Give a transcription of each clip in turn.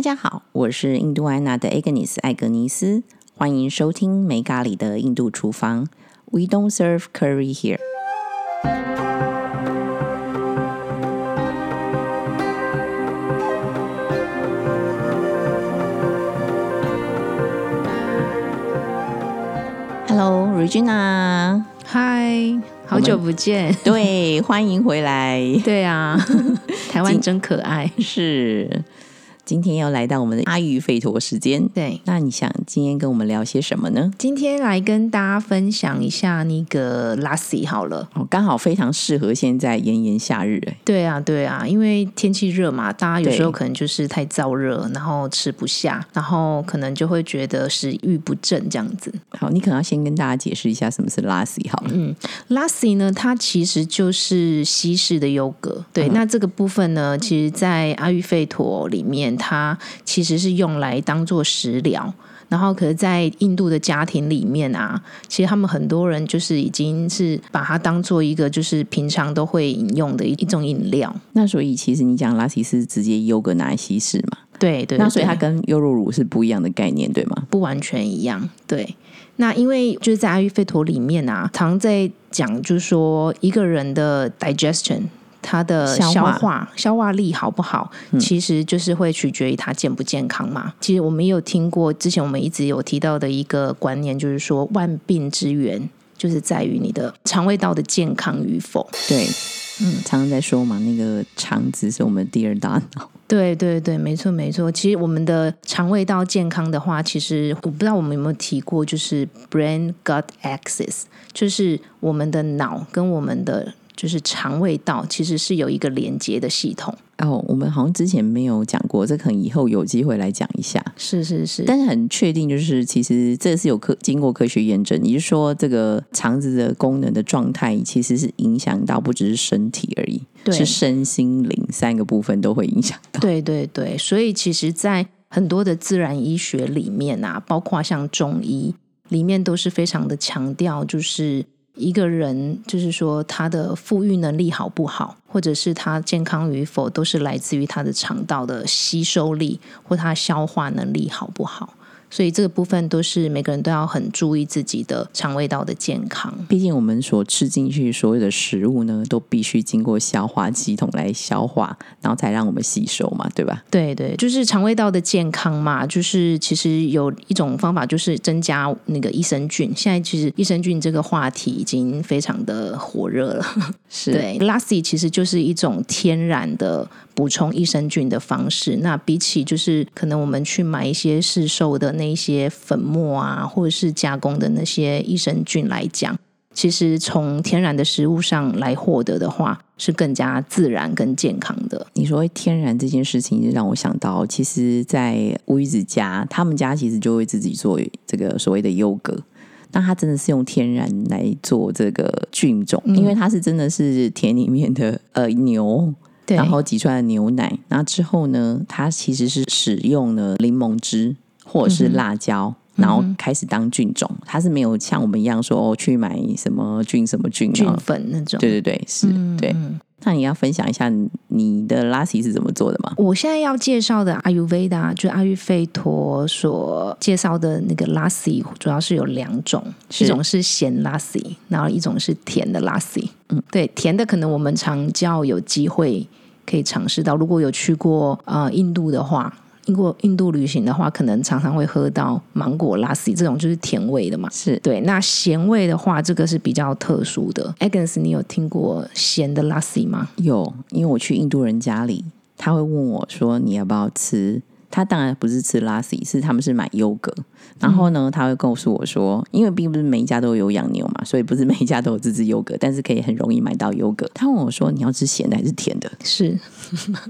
大家好，我是印度安娜的 Agnes 艾格尼斯，欢迎收听没咖喱的印度厨房。We don't serve curry here。Hello Regina，嗨，好久不见。对，欢迎回来。对啊，台湾真可爱。是。今天要来到我们的阿育吠陀时间，对，那你想今天跟我们聊些什么呢？今天来跟大家分享一下那个拉西好了，哦，刚好非常适合现在炎炎夏日，哎，对啊，对啊，因为天气热嘛，大家有时候可能就是太燥热，然后吃不下，然后可能就会觉得食欲不振这样子。好，你可能要先跟大家解释一下什么是拉西，好。了，嗯，拉西呢，它其实就是西式的优格，对，那这个部分呢，其实在阿育吠陀里面。它其实是用来当做食疗，然后可是，在印度的家庭里面啊，其实他们很多人就是已经是把它当做一个就是平常都会饮用的一一种饮料。那所以其实你讲拉西是直接优格拿来稀释嘛？对对。那所以它跟优酪乳是不一样的概念，对吗？不完全一样。对。那因为就是在阿育吠陀里面啊，常在讲就是说一个人的 digestion。它的消化消化力好不好，其实就是会取决于它健不健康嘛。其实我们也有听过，之前我们一直有提到的一个观念，就是说万病之源就是在于你的肠胃道的健康与否。对，嗯，常常在说嘛，那个肠子是我们第二大脑。对对对，没错没错。其实我们的肠胃道健康的话，其实我不知道我们有没有提过，就是 brain gut axis，就是我们的脑跟我们的。就是肠胃道其实是有一个连接的系统哦，我们好像之前没有讲过，这可能以后有机会来讲一下。是是是，但是很确定，就是其实这是有科经过科学验证，也就是说，这个肠子的功能的状态其实是影响到不只是身体而已，是身心灵三个部分都会影响到。对对对，所以其实，在很多的自然医学里面啊，包括像中医里面，都是非常的强调，就是。一个人就是说，他的富裕能力好不好，或者是他健康与否，都是来自于他的肠道的吸收力或他消化能力好不好。所以这个部分都是每个人都要很注意自己的肠胃道的健康。毕竟我们所吃进去所有的食物呢，都必须经过消化系统来消化，然后才让我们吸收嘛，对吧？对对，就是肠胃道的健康嘛。就是其实有一种方法，就是增加那个益生菌。现在其实益生菌这个话题已经非常的火热了。是 对，Lassi 其实就是一种天然的补充益生菌的方式。那比起就是可能我们去买一些市售的。那些粉末啊，或者是加工的那些益生菌来讲，其实从天然的食物上来获得的话，是更加自然跟健康的。你说天然这件事情，就让我想到，其实，在乌鱼子家，他们家其实就会自己做这个所谓的优格，那它真的是用天然来做这个菌种，因为它是真的是田里面的呃牛。然后挤出来的牛奶，那之后呢，它其实是使用了柠檬汁。或者是辣椒，然后开始当菌种，它是没有像我们一样说哦，去买什么菌什么菌菌粉那种。对对对，是，对。那你要分享一下你的拉西是怎么做的吗？我现在要介绍的阿育吠达，就阿育吠陀所介绍的那个拉西，主要是有两种，一种是咸拉西，然后一种是甜的拉西。嗯，对，甜的可能我们常叫有机会可以尝试到，如果有去过啊印度的话。经过印度旅行的话，可能常常会喝到芒果拉西这种就是甜味的嘛。是对，那咸味的话，这个是比较特殊的。Agnes，你有听过咸的拉西吗？有，因为我去印度人家里，他会问我说你要不要吃。他当然不是吃拉西，是他们是买优格。然后呢，他会告诉我说，因为并不是每一家都有养牛嘛，所以不是每一家都有自制优格，但是可以很容易买到优格。他问我说你要吃咸的还是甜的？是。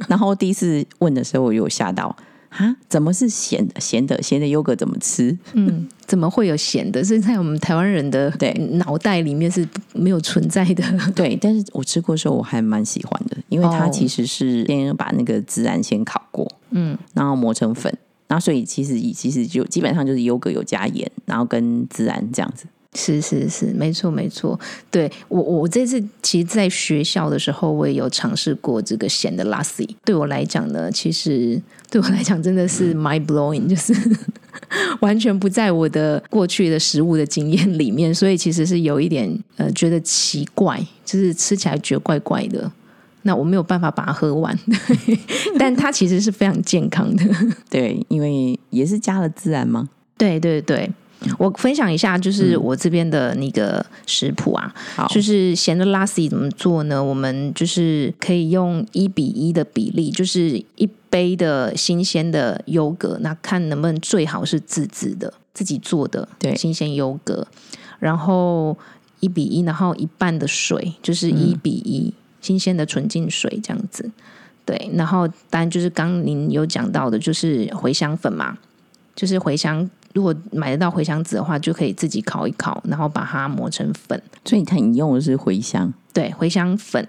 然后第一次问的时候，我有吓到。啊，怎么是咸的？咸的咸的优格怎么吃？嗯，怎么会有咸的？是在我们台湾人的对脑袋里面是没有存在的。对，但是我吃过的时候我还蛮喜欢的，因为它其实是先把那个孜然先烤过，嗯，然后磨成粉，然后所以其实其实就基本上就是优格有加盐，然后跟孜然这样子。是是是，没错没错。对我我这次其实在学校的时候，我也有尝试过这个咸的 lassi。对我来讲呢，其实对我来讲真的是 mind blowing，就是 完全不在我的过去的食物的经验里面，所以其实是有一点呃觉得奇怪，就是吃起来觉得怪怪的。那我没有办法把它喝完，但它其实是非常健康的。对，因为也是加了孜然吗？对对对。我分享一下，就是我这边的那个食谱啊，就是咸的拉西怎么做呢？我们就是可以用一比一的比例，就是一杯的新鲜的优格，那看能不能最好是自制的，自己做的，对，新鲜优格，然后一比一，然后一半的水，就是一比一新鲜的纯净水这样子，对，然后当然就是刚您有讲到的，就是茴香粉嘛，就是茴香。如果买得到茴香籽的话，就可以自己烤一烤，然后把它磨成粉。所以，它你用的是茴香，对，茴香粉，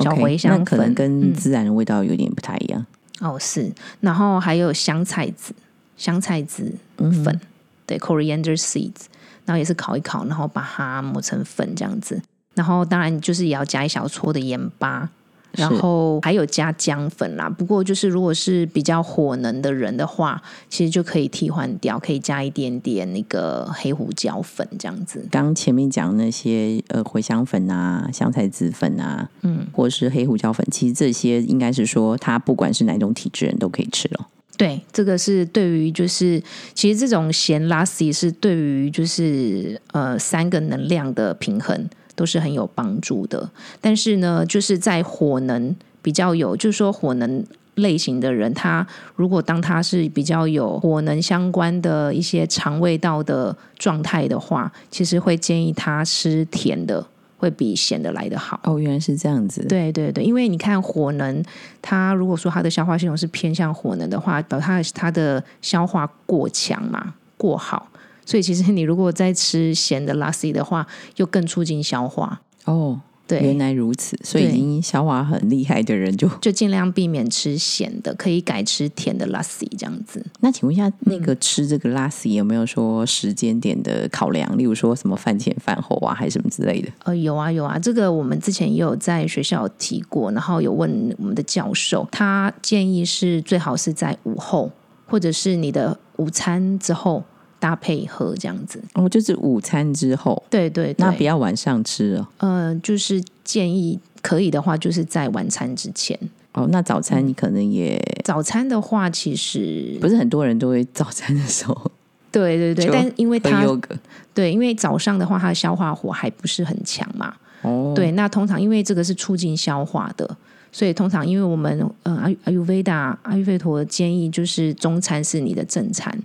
小茴香可能跟孜然的味道有点不太一样。哦，是。然后还有香菜籽，香菜籽粉，对，coriander seeds，然后也是烤一烤，然后把它磨成粉这样子。然后当然就是也要加一小撮的盐巴。然后还有加姜粉啦，不过就是如果是比较火能的人的话，其实就可以替换掉，可以加一点点那个黑胡椒粉这样子。刚前面讲那些呃茴香粉啊、香菜籽粉啊，嗯，或是黑胡椒粉，其实这些应该是说，它不管是哪种体质人都可以吃了。对，这个是对于就是其实这种咸拉西是对于就是呃三个能量的平衡。都是很有帮助的，但是呢，就是在火能比较有，就是说火能类型的人，他如果当他是比较有火能相关的一些肠胃道的状态的话，其实会建议他吃甜的，会比咸的来得好。哦，原来是这样子。对对对，因为你看火能，他如果说他的消化系统是偏向火能的话，表他他的消化过强嘛，过好。所以其实你如果在吃咸的拉西的话，又更促进消化哦。对，原来如此。所以已经消化很厉害的人就就尽量避免吃咸的，可以改吃甜的拉西这样子。那请问一下，那个吃这个拉西有没有说时间点的考量？例如说什么饭前饭后啊，还是什么之类的？呃，有啊有啊，这个我们之前也有在学校提过，然后有问我们的教授，他建议是最好是在午后，或者是你的午餐之后。搭配喝这样子，哦，就是午餐之后，对对，那不要晚上吃哦。呃，就是建议可以的话，就是在晚餐之前。哦，那早餐你可能也早餐的话，其实不是很多人都会早餐的时候，对对对，但因为它对，因为早上的话，它的消化火还不是很强嘛。哦，对，那通常因为这个是促进消化的，所以通常因为我们呃阿阿育吠达阿育吠陀建议就是中餐是你的正餐。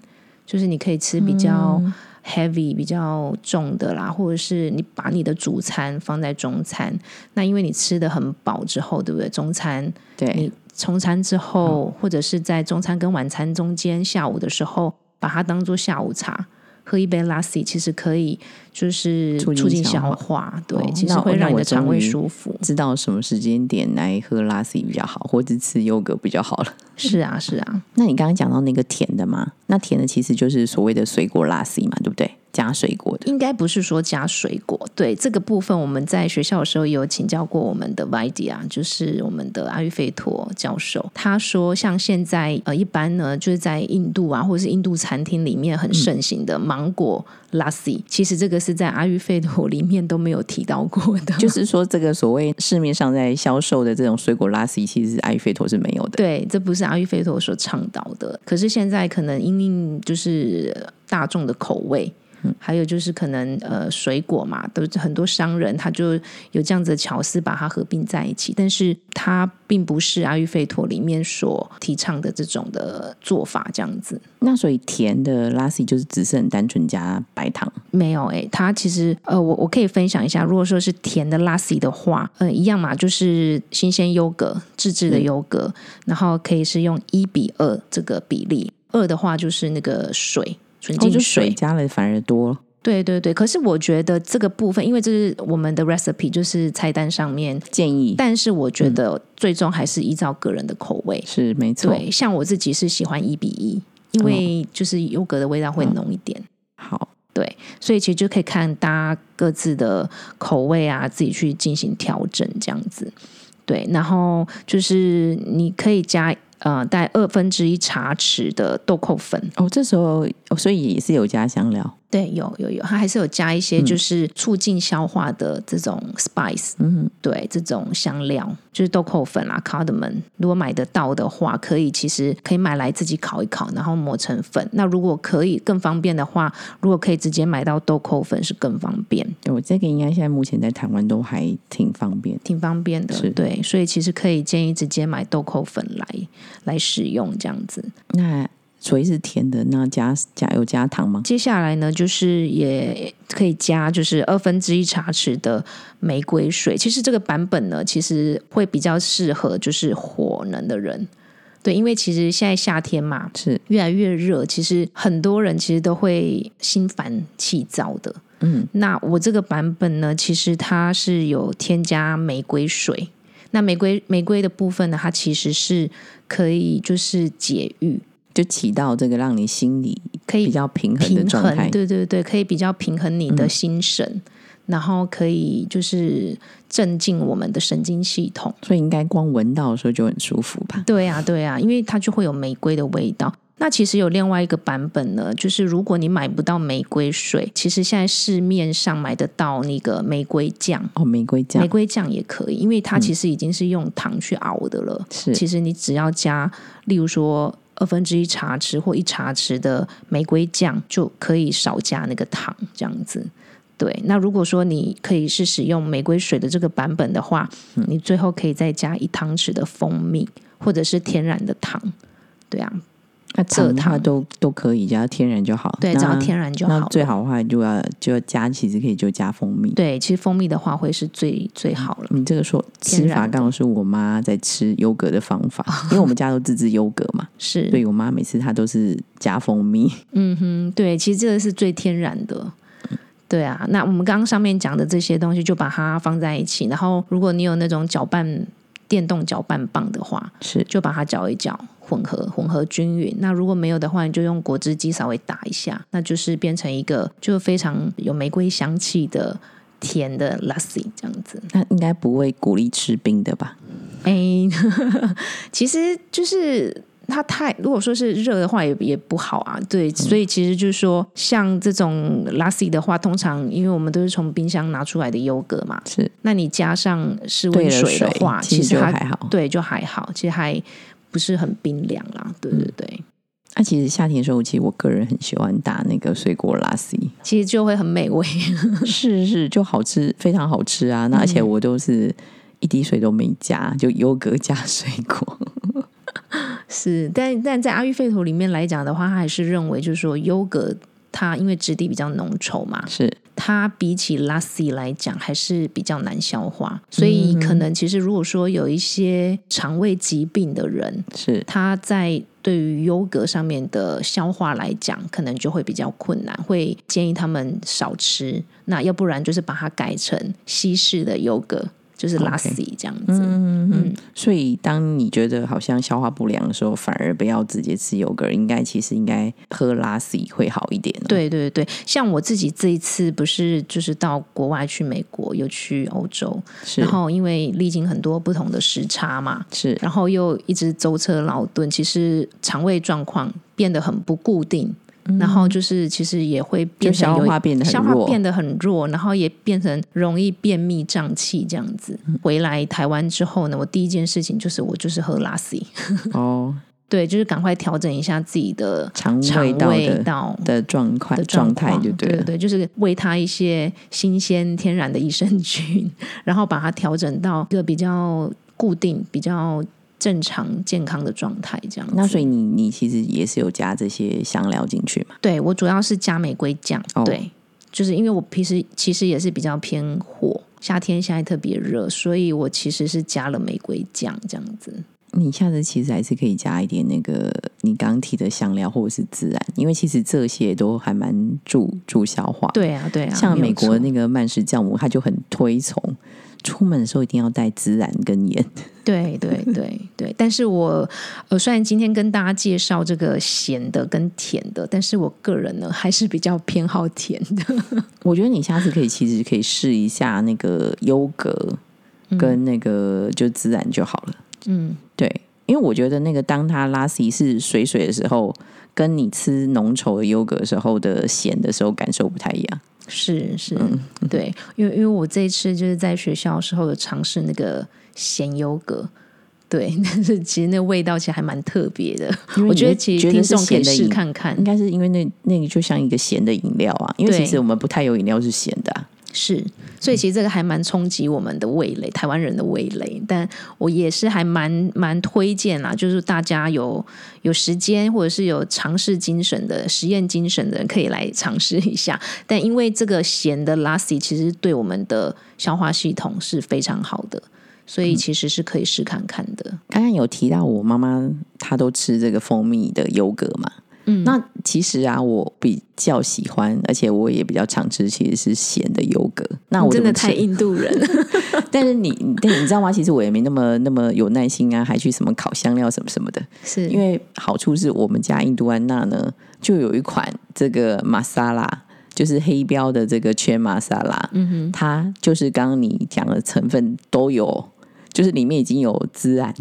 就是你可以吃比较 heavy、比较重的啦，或者是你把你的主餐放在中餐。那因为你吃的很饱之后，对不对？中餐，对你中餐之后，或者是在中餐跟晚餐中间，下午的时候把它当做下午茶。喝一杯拉稀其实可以，就是促进消化，对，其实会让你的肠胃舒服。知道什么时间点来喝拉稀比较好，或者吃优格比较好了。是啊，是啊。那你刚刚讲到那个甜的嘛？那甜的其实就是所谓的水果拉稀嘛，对不对？加水果的，应该不是说加水果。对这个部分，我们在学校的时候也有请教过我们的 Vidia，就是我们的阿育吠陀教授。他说，像现在呃，一般呢，就是在印度啊，或者是印度餐厅里面很盛行的芒果拉西，其实这个是在阿育吠陀里面都没有提到过的。就是说，这个所谓市面上在销售的这种水果拉西，其实阿育吠陀是没有的。对，这不是阿育吠陀所倡导的。可是现在可能因应就是大众的口味。还有就是可能呃水果嘛，都很多商人他就有这样子的巧思把它合并在一起，但是它并不是阿育吠陀里面所提倡的这种的做法，这样子。那所以甜的拉西就是只是很单纯加白糖？没有诶，它其实呃我我可以分享一下，如果说是甜的拉西的话，呃一样嘛，就是新鲜优格自制的优格，然后可以是用一比二这个比例，二的话就是那个水。纯净水加了反而多，对对对。可是我觉得这个部分，因为这是我们的 recipe，就是菜单上面建议。但是我觉得最终还是依照个人的口味，是没错。对，像我自己是喜欢一比一，因为就是优格的味道会浓一点。好，对。对，所以其实就可以看大家各自的口味啊，自己去进行调整这样子。对，然后就是你可以加呃，带二分之一茶匙的豆蔻粉。哦，这时候哦所以也是有加香料。对，有有有，它还是有加一些就是促进消化的这种 spice，嗯，对，这种香料就是豆蔻粉啦，cardamom。如果买得到的话，可以其实可以买来自己烤一烤，然后磨成粉。那如果可以更方便的话，如果可以直接买到豆蔻粉是更方便，我这个应该现在目前在台湾都还挺方便。挺方便的。是对，所以其实可以建议直接买豆蔻粉来来使用这样子。那所以是甜的，那加加有加糖吗？接下来呢，就是也可以加，就是二分之一茶匙的玫瑰水。其实这个版本呢，其实会比较适合就是火能的人，对，因为其实现在夏天嘛，是，越来越热，其实很多人其实都会心烦气躁的。嗯，那我这个版本呢，其实它是有添加玫瑰水。那玫瑰玫瑰的部分呢，它其实是可以就是解郁，就起到这个让你心里可以比较平衡的状态，。对对对，可以比较平衡你的心神，然后可以就是镇静我们的神经系统。所以应该光闻到的时候就很舒服吧？对啊，对啊，因为它就会有玫瑰的味道。那其实有另外一个版本呢，就是如果你买不到玫瑰水，其实现在市面上买得到那个玫瑰酱，哦，玫瑰酱玫瑰酱也可以，因为它其实已经是用糖去熬的了。是其实你只要加，例如说二分之一茶匙或一茶匙的玫瑰酱，就可以少加那个糖，这样子。对，那如果说你可以是使用玫瑰水的这个版本的话，嗯你最后可以再加一汤匙的蜂蜜或者是天然的糖。对啊，那糖的话糖都都可以，只要天然就好。对，只要天然就好那。最好的话就要就要加，其实可以就加蜂蜜。对，其实蜂蜜的话会是最最好了。你这个说吃法刚好是我妈在吃优格的方法，因为我们家都自制优格嘛，是，所以我妈每次她都是加蜂蜜。嗯哼，对，其实这个是最天然的。对啊，那我们刚刚上面讲的这些东西，就把它放在一起。然后，如果你有那种搅拌电动搅拌棒的话，是就把它搅一搅，混合混合均匀。那如果没有的话，你就用果汁机稍微打一下，那就是变成一个就非常有玫瑰香气的甜的 lassi 这样子。那应该不会鼓励吃冰的吧？哎，其实就是它太如果说是热的话也也不好啊，对，所以其实就是说，像这种 lassi 的话，通常因为我们都是从冰箱拿出来的优格嘛，是那你加上室兑了温水的话，其实还好。对就还好，其实还不是很冰凉啦，对对对，那、其实夏天的时候，其实我个人很喜欢打那个水果拉西，其实就会很美味。是是就好吃，非常好吃啊！那而且我都是一滴水都没加，就优格加水果。是，但但在阿育吠陀里面来讲的话，他还是认为就是说优格它因为质地比较浓稠嘛，是。它比起 lassi 来讲还是比较难消化，所以可能其实如果说有一些肠胃疾病的人，是。他在对于优格上面的消化来讲，可能就会比较困难，会建议他们少吃。那要不然就是把它改成西式的优格，就是 OK lassi 这样子。嗯嗯，所以当你觉得好像消化不良的时候，反而不要直接吃优格，应该其实应该喝拉西会好一点、哦。，对对对，像我自己这一次不是就是到国外去美国，又去欧洲，然后因为历经很多不同的时差嘛，是然后又一直舟车劳顿，其实肠胃状况变得很不固定。然后就是，其实也会变消化变得很消化弱。变得很弱，然后也变成容易便秘胀气这样子。嗯。回来台湾之后呢，我第一件事情就是我就是喝拉 C，哦，对，就是赶快调整一下自己的肠肠胃道的状况的状态就了。对对，就是喂它一些新鲜天然的益生菌，然后把它调整到一个比较固定、比较正常健康的状态，这样。那所以你你其实也是有加这些香料进去嘛？对我主要是加玫瑰酱，哦对，就是因为我平时其实也是比较偏火，夏天现在特别热，所以我其实是加了玫瑰酱这样子。你下次其实还是可以加一点那个你刚提的香料或者是孜然，因为其实这些都还蛮助助消化。，对啊，对啊，像美国那个曼氏酵母，他就很推崇出门的时候一定要带孜然跟盐。对对对对，但是我呃，虽然今天跟大家介绍这个咸的跟甜的，但是我个人呢还是比较偏好甜的。我觉得你下次可以其实可以试一下那个优格跟那个就孜然就好了。嗯，对，因为我觉得那个当它拉稀是水水的时候，跟你吃浓稠的优格的时候的咸的时候感受不太一样。是是，对，因为因为我这一次就是在学校的时候有尝试那个咸优格。对，但是其实那味道其实还蛮特别的。我觉得其实听众可以试看看，应该是因为那那个就像一个咸的饮料啊。因为其实我们不太有饮料是咸的，是，所以其实这个还蛮冲击我们的味蕾，台湾人的味蕾。但我也是还蛮蛮推荐啦，就是大家有有时间或者是有尝试精神的实验精神的人，可以来尝试一下。但因为这个咸的 lassi 其实对我们的消化系统是非常好的。所以其实是可以试看看的。刚刚有提到我妈妈她都吃这个蜂蜜的优格嘛？嗯，那其实啊，我比较喜欢，而且我也比较常吃，其实是咸的优格。那我真的太印度人。但是你，但你知道吗？其实我也没那么那么有耐心啊，还去什么烤香料什么什么的。是因为好处是我们家印度安娜呢，就有一款这个玛莎拉，就是黑标的这个圈玛莎拉。嗯哼，它就是刚刚你讲的成分都有。就是里面已经有孜然，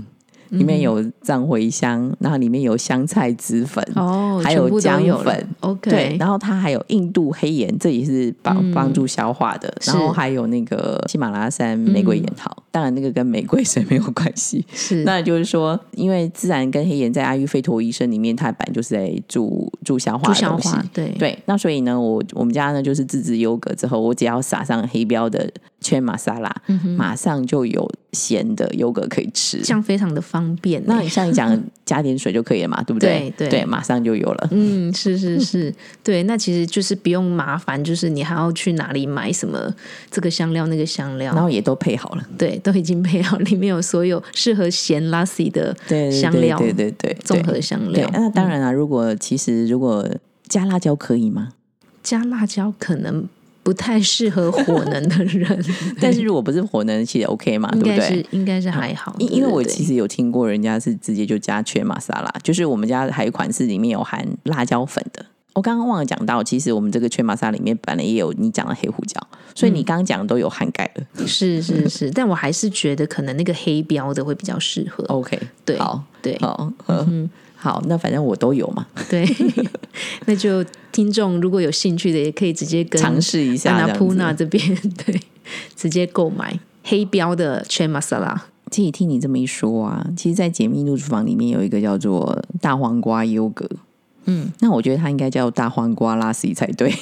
里面有藏茴香，然后里面有香菜籽粉，哦，还有姜粉，OK，对，然后它还有印度黑盐，这也是帮帮助消化的，然后还有那个喜马拉雅山玫瑰盐桃，当然那个跟玫瑰水没有关系，是，那就是说，因为孜然跟黑盐在阿育吠陀医生里面，它本来就是在助助消化的东西，对。对，那所以呢，我我们家呢就是自制优格之后，我只要撒上黑标的。圈玛莎拉，马上就有咸的优格可以吃，这样非常的方便。那你像你讲加点水就可以了嘛，对不对？对对，马上就有了。嗯，是是是，对。那其实就是不用麻烦，就是你还要去哪里买什么这个香料那个香料，然后也都配好了。对，都已经配好，里面有所有适合咸拉西的香料，对对对，综合香料。那当然了，如果其实如果加辣椒可以吗？加辣椒可能。不太适合火能的人，但是如果不是火能，其实 OK 嘛，对不对？应该是还好。因因为我其实有听过人家是直接就加缺玛莎拉，就是我们家还有款式里面有含辣椒粉的。我刚刚忘了讲到，其实我们这个全玛莎里面本来也有你讲的黑胡椒，所以你刚刚讲的都有涵盖了。是是是，但我还是觉得可能那个黑标的会比较适合。OK，对，好，对，好，嗯。好，那反正我都有嘛。对，那就听众如果有兴趣的，也可以直接跟尝试一下。那普纳这边 对，直接购买黑标的全玛莎拉。其实听你这么一说啊，其实，在解密录厨房里面有一个叫做大黄瓜优格。嗯，那我觉得它应该叫大黄瓜拉西才对，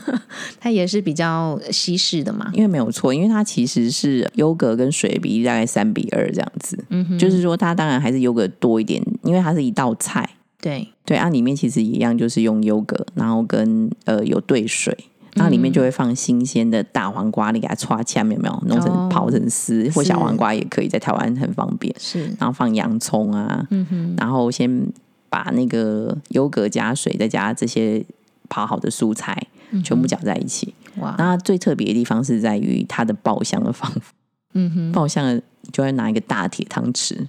它也是比较西式的嘛，因为没有错，因为它其实是优格跟水比例大概三比二这样子，嗯，就是说它当然还是优格多一点，因为它是一道菜，对。对，啊，里面其实一样就是用优格，然后跟呃有兑水，然后里面就会放新鲜的大黄瓜，你给它刷起来有没有？弄成刨成丝或小黄瓜也可以，在台湾很方便，是，然后放洋葱啊，嗯哼，然后先。把那个优格加水，再加这些泡好的蔬菜，全部搅在一起。哇！那最特别的地方是在于它的爆香的方法。嗯哼，爆香的就会拿一个大铁汤匙，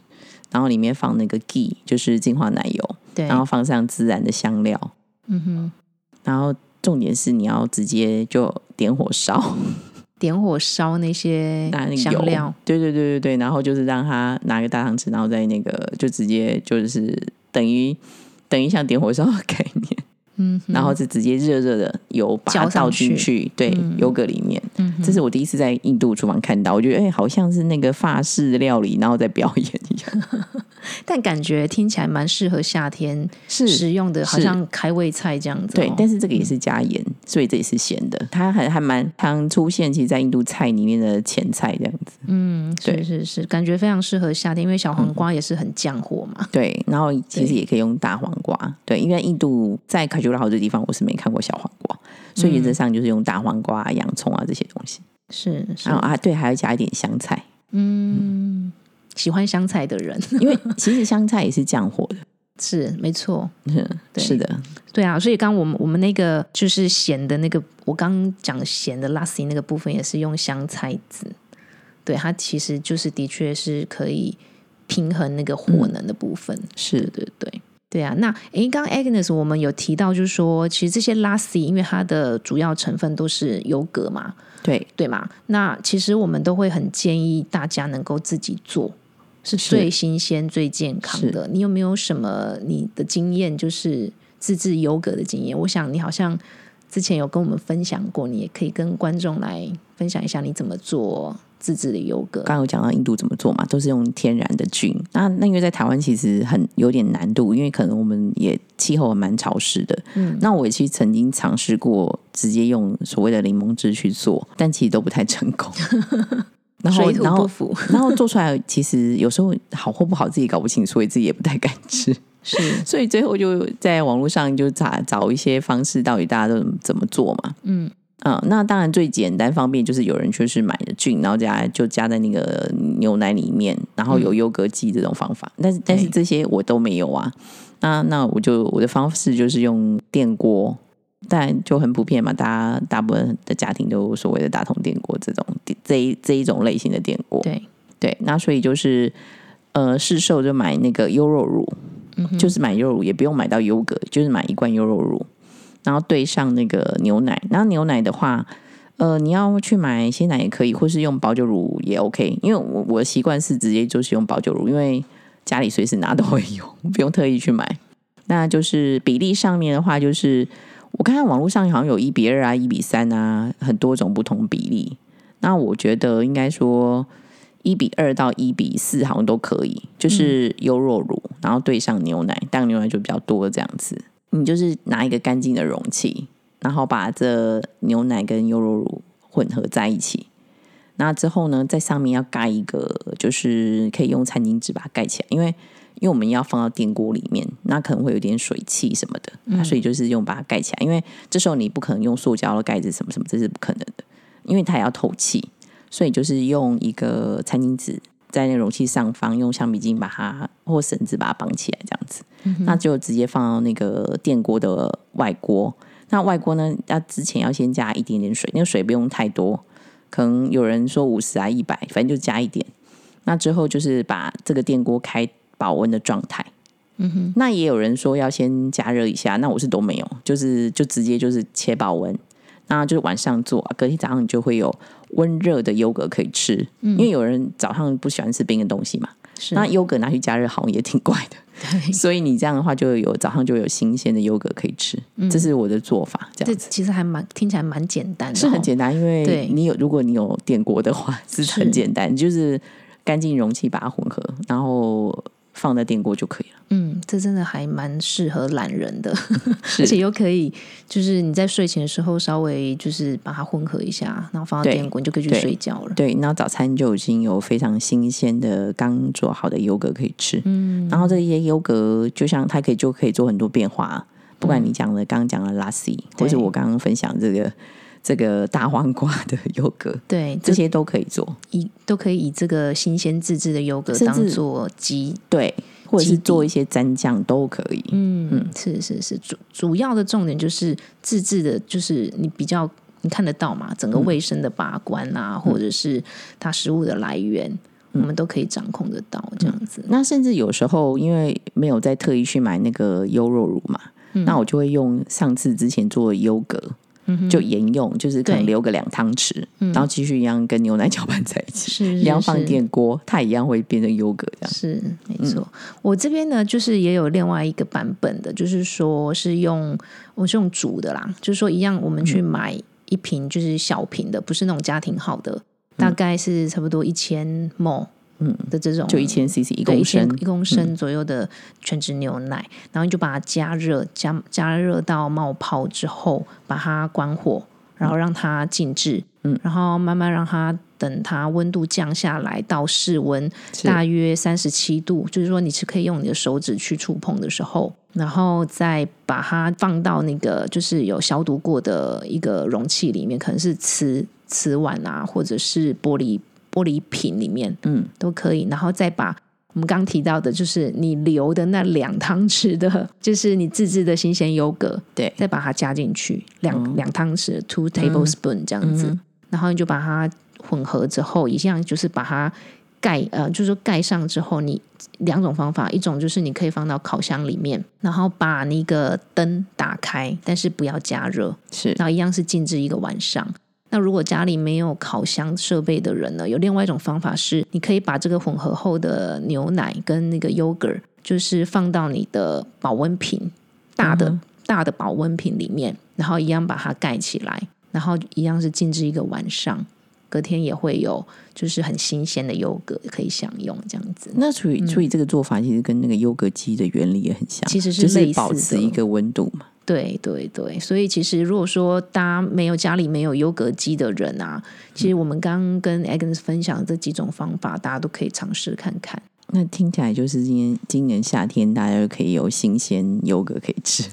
然后里面放那个 ghee，就是精华奶油。对，然后放上孜然的香料。嗯哼，然后重点是你要直接就点火烧，点火烧那些 香料。对对对对对，然后就是让他拿个大汤匙，然后在那个就直接就是。等于等于像点火烧的概念，嗯，然后是直接热热的油把它倒进去，对，油格里面，嗯，这是我第一次在印度厨房看到，我觉得哎，好像是那个法式料理，然后在表演一样。但感觉听起来蛮适合夏天是食用的，好像开胃菜这样子。对，但是这个也是加盐，所以这也是咸的。它还还蛮常出现，其实，在印度菜里面的前菜这样子。嗯，是是是，感觉非常适合夏天，因为小黄瓜也是很降火嘛。对，然后其实也可以用大黄瓜。对，因为印度在卡朱拉好这地方，我是没看过小黄瓜，所以原则上就是用大黄瓜、洋葱啊这些东西。是，然后啊，对，还要加一点香菜。嗯。喜欢香菜的人，因为其实香菜也是降火的，是没错，是的，对啊，所以刚我们我们那个就是咸的那个，我刚讲咸的拉西那个部分也是用香菜籽，对它其实就是的确是可以平衡那个火能的部分。是。对对对。对啊。那诶，刚刚 Agnes 我们有提到，就是说，其实这些 lassi 因为它的主要成分都是优格嘛，对，对嘛？那其实我们都会很建议大家能够自己做，是是最新鲜、最健康的。你有没有什么你的经验，就是自制优格的经验？我想你好像之前有跟我们分享过，你也可以跟观众来分享一下你怎么做自制的优格。刚刚有讲到印度怎么做嘛，都是用天然的菌。那那因为在台湾其实很有点难度，因为可能我们也气候蛮潮湿的。嗯，那我也其实曾经尝试过直接用所谓的柠檬汁去做，但其实都不太成功。然后然后不然后做出来，其实有时候好或不好自己搞不清楚，所以自己也不太敢吃。是所以最后就在网络上就找找一些方式，到底大家都怎么做嘛？嗯嗯，那当然最简单方便就是有人就是买的菌，然后加就加在那个牛奶里面，然后有优格剂这种方法。但是但是这些我都没有啊。那那我就我的方式就是用电锅，但就很普遍嘛，大家大部分的家庭都有所谓的大通电锅这种这一这一种类型的电锅。对，对，那所以就是呃市售就买那个优酪乳，嗯就是买优酪乳，也不用买到优格，就是买一罐优酪乳，然后兑上那个牛奶。然后牛奶的话，呃，你要去买鲜奶也可以，或是用保酒乳也 OK。因为我我的习惯是直接就是用保酒乳，因为家里随时拿都会有，不用特意去买。那就是比例上面的话，就是我看网络上好像有一比二啊、一比三啊，很多种不同比例。那我觉得应该说一比二到一比四好像都可以，就是优酪乳，然后兑上牛奶，但牛奶就比较多这样子。你就是拿一个干净的容器，然后把这牛奶跟优酪乳混合在一起。那之后呢，在上面要盖一个，就是可以用餐巾纸把它盖起来，因为因为我们要放到电锅里面，那可能会有点水汽什么的，嗯所以就是用把它盖起来。因为这时候你不可能用塑胶的盖子什么什么，这是不可能的，因为它也要透气，所以就是用一个餐巾纸在那容器上方，用橡皮筋把它或绳子把它绑起来，这样子，那就直接放到那个电锅的外锅。那外锅呢，要之前要先加一点点水，那个水不用太多，可能有人说五十啊一百，反正就加一点。那之后就是把这个电锅开保温的状态。嗯哼，那也有人说要先加热一下，那我是都没有，就是就直接就是切保温，那就是晚上做，隔天早上你就会有温热的优格可以吃。因为有人早上不喜欢吃冰的东西嘛，是。那优格拿去加热好像也挺怪的，对。所以你这样的话就有早上就有新鲜的优格可以吃，这是我的做法，这这样子。其实还蛮听起来蛮简单的，是很简单，因为你有如果你有电锅的话是是。很简单，就是干净容器把它混合，然后放在电锅就可以了。嗯，这真的还蛮适合懒人的 而且又可以就是你在睡前的时候稍微就是把它混合一下，然后放到对电锅，你就可以去睡觉了。对，然后早餐就已经有非常新鲜的刚做好的优格可以吃。嗯，然后这些优格就像它可以就可以做很多变化，不管你讲的刚刚讲的拉西，或是我刚刚分享这个这个大黄瓜的优格，对，这这些都可以做。以都可以以这个新鲜自制的优格当做基。对，或者是做一些蘸酱都可以。嗯，是是是，主主要的重点就是自制的，就是你比较你看得到嘛，整个卫生的把关啊，或者是它食物的来源。我们都可以掌控得到，这样子。那甚至有时候因为没有再特意去买那个优酪乳嘛，那我就会用上次之前做的优格，就沿用，就是可能留个两汤匙，然后继续一样跟牛奶搅拌在一起，是一样放是电锅，它一样会变成优格这样。是没错，我这边呢，就是也有另外一个版本的，就是说是用我是用煮的啦，就是说一样，我们去买一瓶就是小瓶的，不是那种家庭号的，大概是差不多一千 ml 嗯。的这种，就一千 CC 一对公升。嗯一公升左右的全脂牛奶，然后你就把它加热，加加热到冒泡之后，把它关火，然后让它静置，嗯，然后慢慢让它等它温度降下来到室温大约三十七度，就是说你是可以用你的手指去触碰的时候，然后再把它放到那个就是有消毒过的一个容器里面，可能是瓷瓷碗啊，或者是玻璃玻璃瓶里面，嗯，都可以，然后再把我们刚提到的，就是你留的那两汤匙的，就是你自制的新鲜优格，对，再把它加进去，两、两汤匙 two tablespoon 这样子，然后你就把它混合之后，一样就是把它盖呃，就是说盖上之后，你两种方法，一种就是你可以放到烤箱里面，然后把那个灯打开，但是不要加热，是。然后一样是静置一个晚上。那如果家里没有烤箱设备的人呢，有另外一种方法是，你可以把这个混合后的牛奶跟那个 yogurt，就是放到你的保温瓶大的、嗯大的保温瓶里面，然后一样把它盖起来，然后一样是静置一个晚上，隔天也会有就是很新鲜的优格可以享用，这样子。那所以所以这个做法其实跟那个优格机的原理也很像，其实是就是保持一个温度嘛。对对对，所以其实如果说大家没有家里没有优格机的人啊，其实我们刚刚跟 Agnes 分享的这几种方法，大家都可以尝试看看。那听起来就是今年今年夏天大家就可以有新鲜优格可以吃。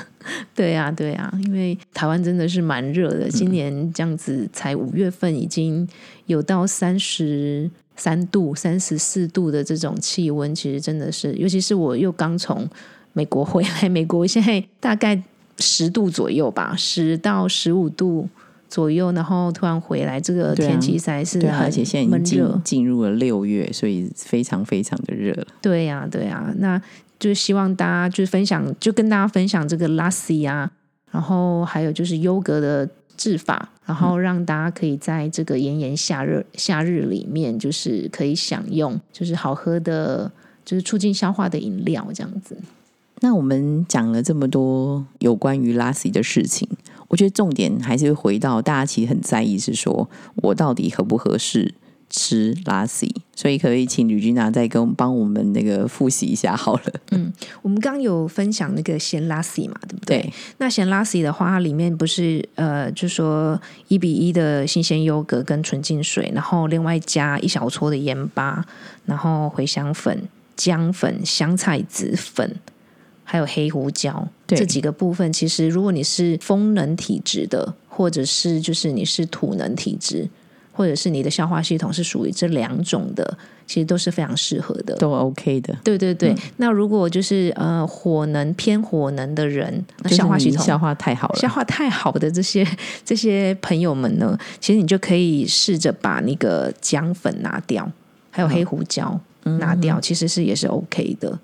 对啊，对啊，因为台湾真的是蛮热的，今年这样子才五月份，已经有到三十三度、三十四度的这种气温，其实真的是，尤其是我又刚从美国回来，美国现在大概十度左右吧，十到十五度左右，然后突然回来，这个天气实在是而且现在已经进。进入了六月，所以非常非常的热了。对呀、对呀、那就是希望大家就是分享，就跟大家分享这个 lassi 啊，然后还有就是优格的制法，然后让大家可以在这个炎炎夏日夏日里面，就是可以享用就是好喝的，就是促进消化的饮料这样子。那我们讲了这么多有关于拉西的事情，我觉得重点还是会回到大家其实很在意，是说我到底合不合适吃拉西？所以可以请吕君娜再跟帮我们那个复习一下好了？嗯我们刚刚有分享那个咸 lassi 嘛，对不对？对，那咸 lassi 的话，它里面不是呃，就说一比一的新鲜优格跟纯净水，然后另外加一小撮的盐巴，然后茴香粉、姜粉、香菜籽粉，还有黑胡椒对这几个部分，其实如果你是风能体质的，或者是就是你是土能体质，或者是你的消化系统是属于这两种的，其实都是非常适合的。都 OK 的。对对对，那如果就是呃火能偏火能的人，那消化系统消化太好了，消化太好的这些 这些朋友们呢，其实你就可以试着把那个姜粉拿掉，还有黑胡椒拿掉，其实是也是 OK 的。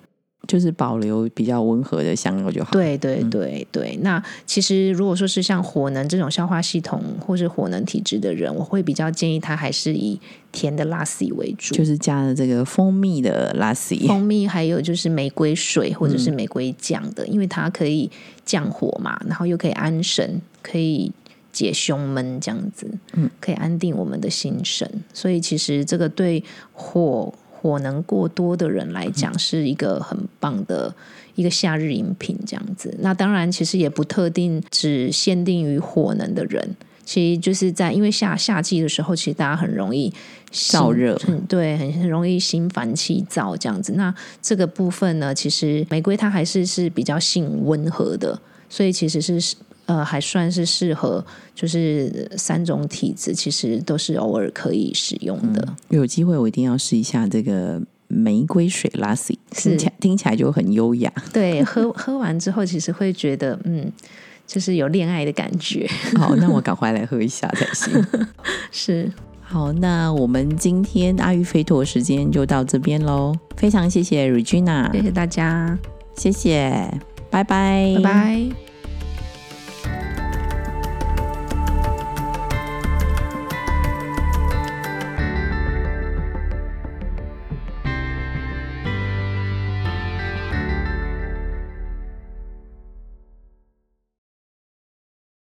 就是保留比较温和的香料就好。对对对对，那其实如果说是像火能这种消化系统或是火能体质的人，我会比较建议他还是以甜的拉西为主，就是加了这个蜂蜜的拉西，蜂蜜，还有就是玫瑰水或者是玫瑰酱的，因为它可以降火嘛，然后又可以安神，可以解胸闷这样子，嗯，可以安定我们的心神。所以其实这个对火火能过多的人来讲，是一个很棒的一个夏日饮品这样子。那当然，其实也不特定只限定于火能的人。其实就是在因为夏夏季的时候，其实大家很容易燥热很对，很很容易心烦气躁这样子。那这个部分呢，其实玫瑰它还是是比较性温和的，所以其实是呃还算是适合，就是三种体质其实都是偶尔可以使用的。有机会我一定要试一下这个玫瑰水拉西，是听起来听起来就很优雅。对，喝喝完之后，其实会觉得嗯，就是有恋爱的感觉。好，那我赶快来喝一下才行。是，好，那我们今天阿育吠陀时间就到这边喽，非常谢谢 Regina，谢谢大家，谢谢，拜拜，拜拜。